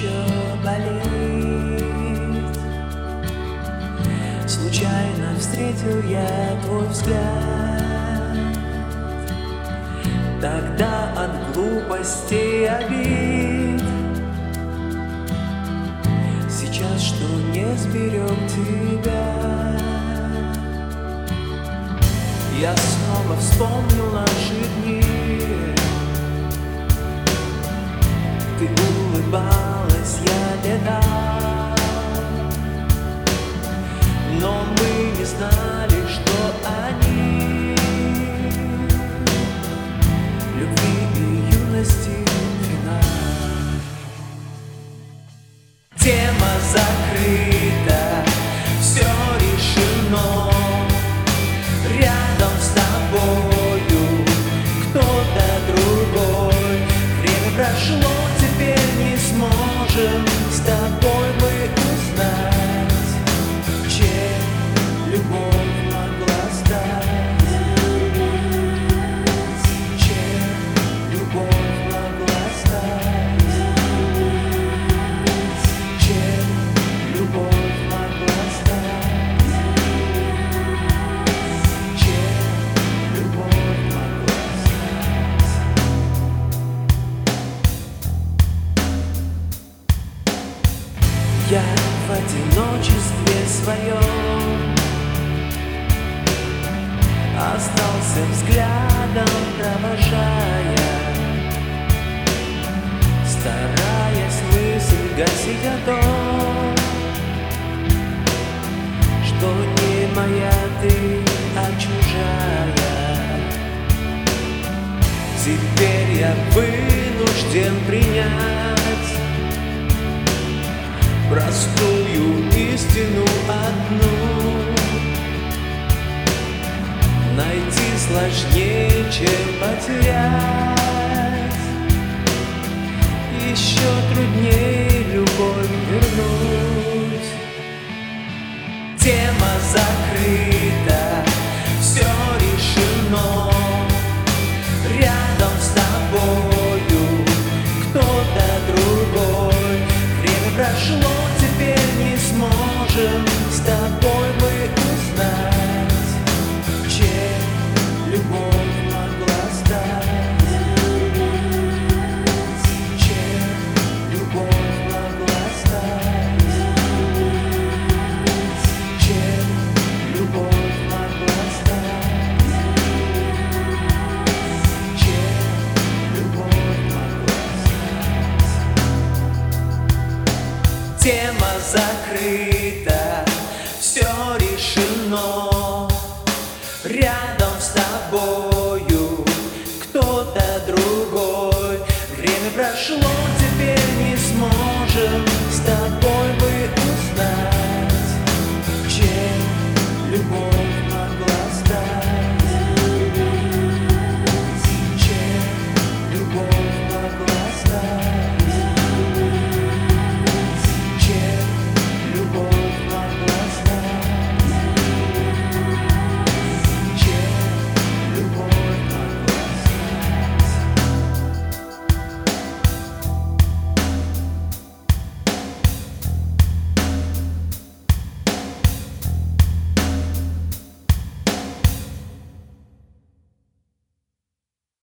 еще болит. Случайно встретил я твой взгляд. Тогда от глупости обид. Сейчас что не сберег тебя? Я снова вспомнил наши дни Ты улыбалась, я летал одиночестве своем Остался взглядом провожая Стараясь мысль гасить о том Что не моя ты, а чужая. Теперь я вынужден принять Простую истину одну. Найти сложнее, чем потерять. Еще труднее Тема закрыта, все решено. Рядом с тобою кто-то другой. Время прошло, теперь не сможем.